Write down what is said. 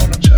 monotone.